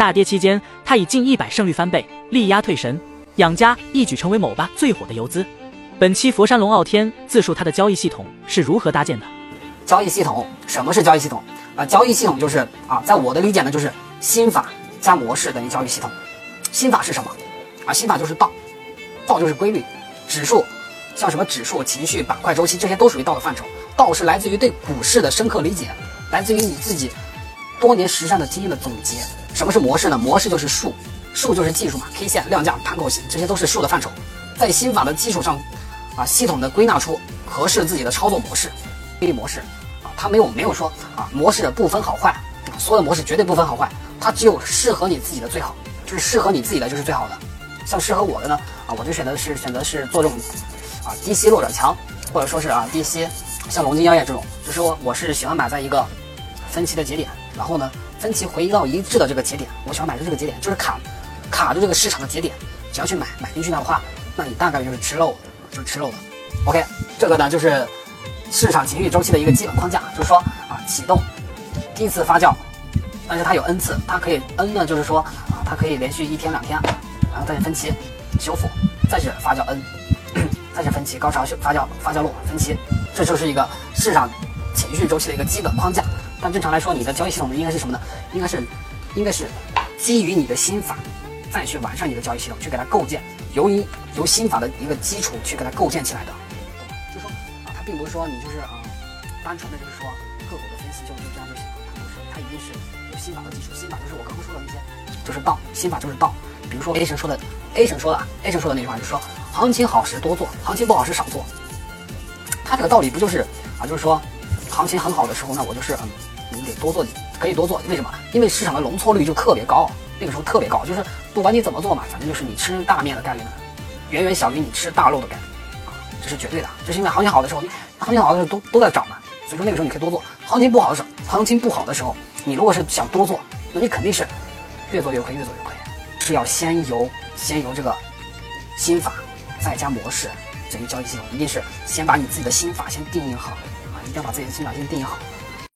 大跌期间，他以近一百胜率翻倍，力压退神，养家，一举成为某吧最火的游资。本期佛山龙傲天自述他的交易系统是如何搭建的。交易系统，什么是交易系统？啊，交易系统就是啊，在我的理解呢，就是心法加模式等于交易系统。心法是什么？啊，心法就是道，道就是规律，指数，像什么指数、情绪、板块、周期，这些都属于道的范畴。道是来自于对股市的深刻理解，来自于你自己多年实战的经验的总结。什么是模式呢？模式就是数，数就是技术嘛，K 线、量价、盘口型，这些都是数的范畴。在心法的基础上，啊，系统的归纳出合适自己的操作模式、规律模式。啊，它没有没有说啊，模式不分好坏，所有的模式绝对不分好坏，它只有适合你自己的最好，就是适合你自己的就是最好的。像适合我的呢，啊，我就选择是选择是做这种啊低吸弱转强，或者说是啊低吸像龙金药业这种，就是说我是喜欢买在一个分歧的节点，然后呢分歧回到一致的这个节点，我喜欢买的这个节点，就是卡卡住这个市场的节点，只要去买买进去的话，那你大概率就是吃肉，就是吃肉的。OK，这个呢就是市场情绪周期的一个基本框架，就是说啊启动第一次发酵，但是它有 n 次，它可以 n 呢就是说啊它可以连续一天两天。然后再分歧修复，再是发酵 n，再是分歧高潮发酵发酵落分歧，这就是一个市场情绪周期的一个基本框架。但正常来说，你的交易系统应该是什么呢？应该是，应该是基于你的心法，再去完善你的交易系统，去给它构建，由于由心法的一个基础去给它构建起来的。就说啊，它并不是说你就是啊，单纯的就是说个股的分析就就这样就行了，它不是，它一定是有心法的基础。心法就是我刚刚说的那些，就是道，心法就是道。比如说 A 神说的，A 神说的，A 神说的那句话就是说，行情好时多做，行情不好时少做。他这个道理不就是啊？就是说，行情很好的时候，那我就是嗯，你得多做，可以多做。为什么？因为市场的容错率就特别高，那个时候特别高，就是不管你怎么做嘛，反正就是你吃大面的概率呢，远远小于你吃大肉的概率，这是绝对的。这是因为行情好的时候，行情好的时候都都在涨嘛，所以说那个时候你可以多做。行情不好的时候，行情不好的时候，你如果是想多做，那你肯定是越做越亏，越做越亏。是要先由先由这个心法，再加模式，整个交易系统一定是先把你自己的心法先定义好啊，一定要把自己的心法先定义好。